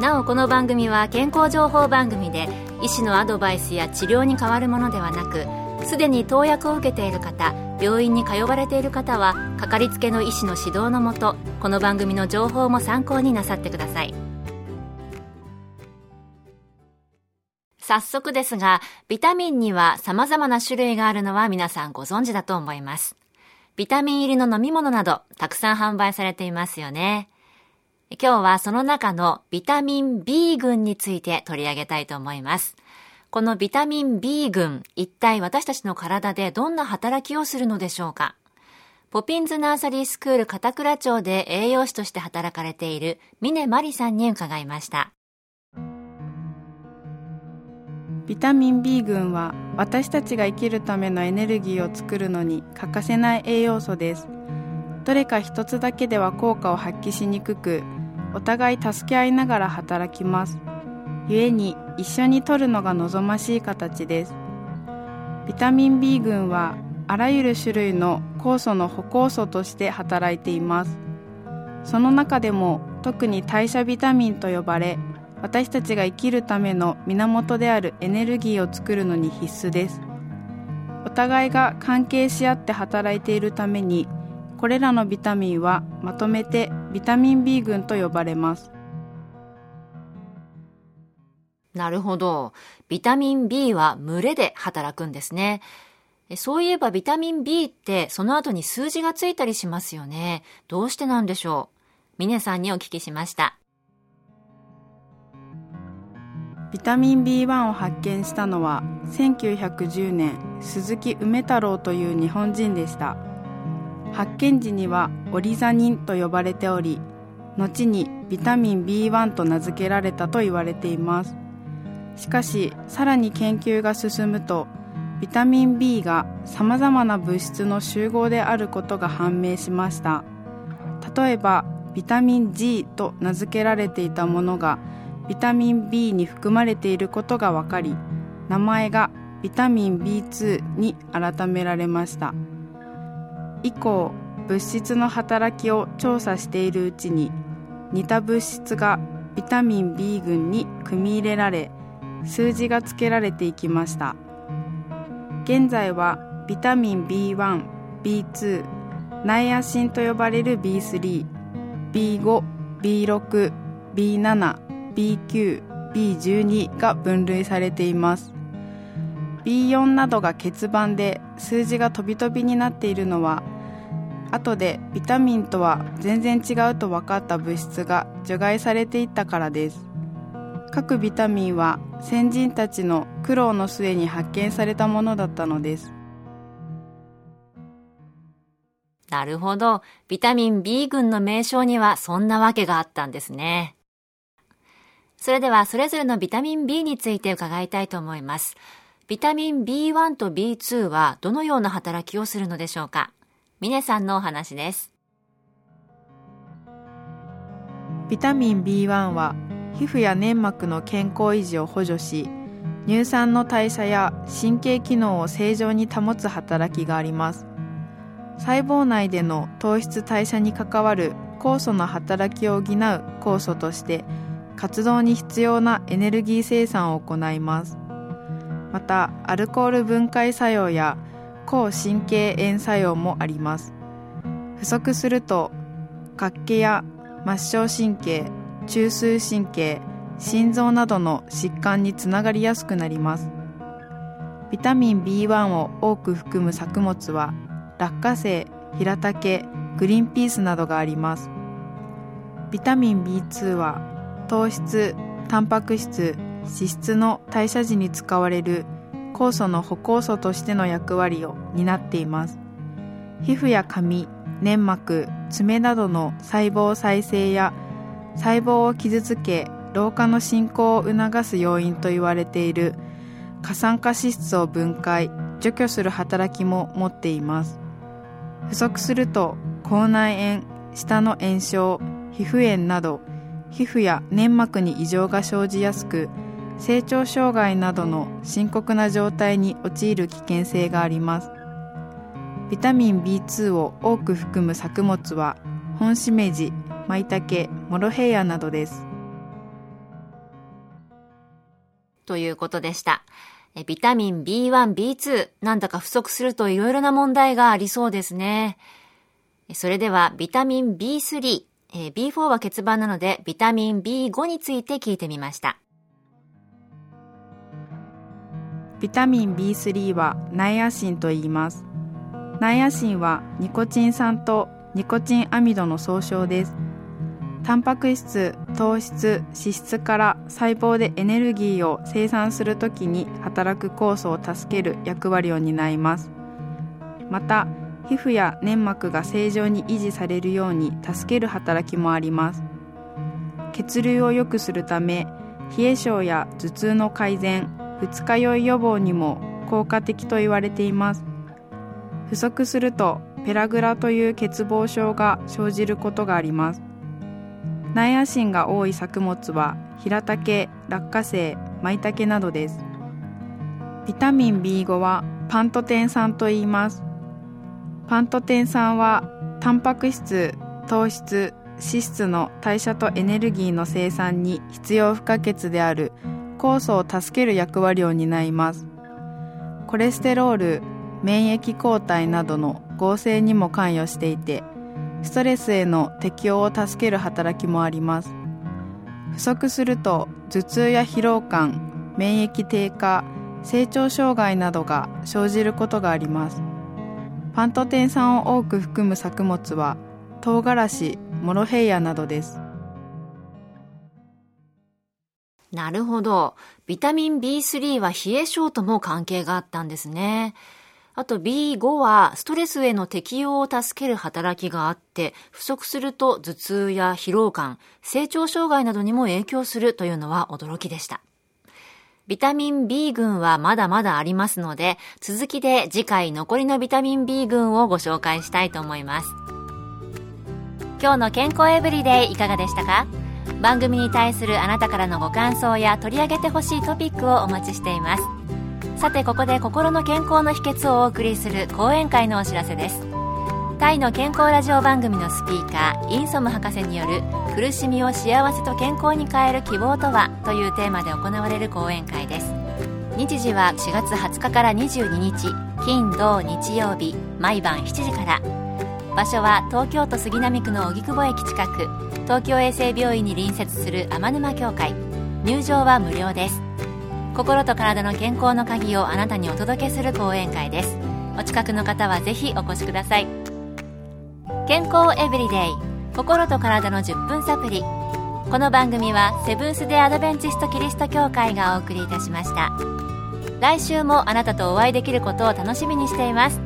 なおこの番組は健康情報番組で医師のアドバイスや治療に変わるものではなくすでに投薬を受けている方病院に通われている方はかかりつけの医師の指導のもとこの番組の情報も参考になさってください。早速ですがビタミンには様々な種類があるのは皆さんご存知だと思います。ビタミン入りの飲み物などたくさん販売されていますよね。今日はその中のビタミン B 群について取り上げたいと思います。このビタミン B 群、一体私たちの体でどんな働きをするのでしょうか？ポピンズナーサリースクール片倉町で栄養士として働かれている峰真理さんに伺いました。ビタミン B 群は私たちが生きるためのエネルギーを作るのに欠かせない栄養素です。どれか一つだけでは効果を発揮しにくくお互い助け合いながら働きます。故に一緒に摂るのが望ましい形です。ビタミン B 群はあらゆる種類の酵素の補酵素として働いています。その中でも特に代謝ビタミンと呼ばれ私たちが生きるための源であるエネルギーを作るのに必須です。お互いが関係し合って働いているためにこれらのビタミンはまとめてビタミン B 群と呼ばれますなるほど。ビタミン B は群れで働くんですね。そういえばビタミン B ってその後に数字がついたりしますよね。どうしてなんでしょう？峰さんにお聞きしました。ビタミン B1 を発見したのは1910年鈴木梅太郎という日本人でした。発見時にはオリザニンと呼ばれており後にビタミン B1 と名付けられたと言われています。しかしさらに研究が進むとビタミン B がさまざまな物質の集合であることが判明しました。例えばビタミン G と名付けられていたものがビタミン B に含まれていることが分かり名前がビタミン B2 に改められました。以降物質の働きを調査しているうちに似た物質がビタミン B 群に組み入れられ数字が付けられていきました。現在はビタミン B1、B2 ナイアシンと呼ばれる B3、B5、B6、B7、B9、B12 が分類されています。B4 などが欠番で数字が飛び飛びになっているのは後でビタミンとは全然違うと分かった物質が除外されていったからです。各ビタミンは先人たちの苦労の末に発見されたものだったのです。なるほど。ビタミン B 群の名称にはそんなわけがあったんですね。それではそれぞれのビタミン B について伺いたいと思います。ビタミン B1 と B2 はどのような働きをするのでしょうか？峰さんのお話です。ビタミン B1 は皮膚や粘膜の健康維持を補助し乳酸の代謝や神経機能を正常に保つ働きがあります。細胞内での糖質代謝に関わる酵素の働きを補う酵素として活動に必要なエネルギー生産を行います。またアルコール分解作用や抗神経炎作用もあります。不足すると活気や末梢神経中枢神経心臓などの疾患につながりやすくなります。ビタミン B1 を多く含む作物は落花生ヒラタケグリーンピースなどがあります。ビタミン B2 は糖質タンパク質脂質の代謝時に使われる酵素の補酵素としての役割を担っています。皮膚や髪粘膜爪などの細胞再生や細胞を傷つけ老化の進行を促す要因と言われている過酸化脂質を分解除去する働きも持っています。不足すると口内炎舌の炎症皮膚炎など皮膚や粘膜に異常が生じやすく成長障害などの深刻な状態に陥る危険性があります。ビタミン B2 を多く含む作物は本しめじ、マイタケ、モロヘイヤなどです。ということでした。ビタミン B1、B2 なんだか不足するといろいろな問題がありそうですね。それではビタミン B3、B4 は欠番なのでビタミン B5 について聞いてみました。ビタミン B3 はナイアシンと言います。ナイアシンはニコチン酸とニコチンアミドの総称です。タンパク質、糖質、脂質から細胞でエネルギーを生産するときに働く酵素を助ける役割を担います。また皮膚や粘膜が正常に維持されるように助ける働きもあります。血流を良くするため冷え性や頭痛の改善二日酔い予防にも効果的と言われています。不足するとペラグラという欠乏症が生じることがあります。ナイアシンが多い作物はヒラタケ、落花生、マイタケなどです。ビタミン B5 はパントテン酸と言います。パントテン酸はタンパク質糖質脂質の代謝とエネルギーの生産に必要不可欠である酵素を助ける役割を担います。コレステロール免疫抗体などの合成にも関与していてストレスへの適応を助ける働きもあります。不足すると頭痛や疲労感免疫低下成長障害などが生じることがあります。パントテン酸を多く含む作物は唐辛子モロヘイヤなどです。なるほど。ビタミン B3 は冷え症とも関係があったんですね。あと B5 はストレスへの適応を助ける働きがあって不足すると頭痛や疲労感成長障害などにも影響するというのは驚きでした。ビタミン B 群はまだまだありますので、続きで次回残りのビタミン B 群をご紹介したいと思います。今日の健康エブリデイいかがでしたか？番組に対するあなたからのご感想や取り上げてほしいトピックをお待ちしています。さてここで心の健康の秘訣をお送りする講演会のお知らせです。タイの健康ラジオ番組のスピーカーインソム博士による苦しみを幸せと健康に変える希望とはというテーマで行われる講演会です日時は4月20日から22日金土日曜日毎晩7時から場所は東京都杉並区の荻窪駅近く。東京衛生病院に隣接する天沼協会。入場は無料です。心と体の健康の鍵をあなたにお届けする講演会です。お近くの方はぜひお越しください。健康エブリデイ。心と体の10分サプリ。この番組はセブンス・デ・アドベンチスト・キリスト教会がお送りいたしました。来週もあなたとお会いできることを楽しみにしています。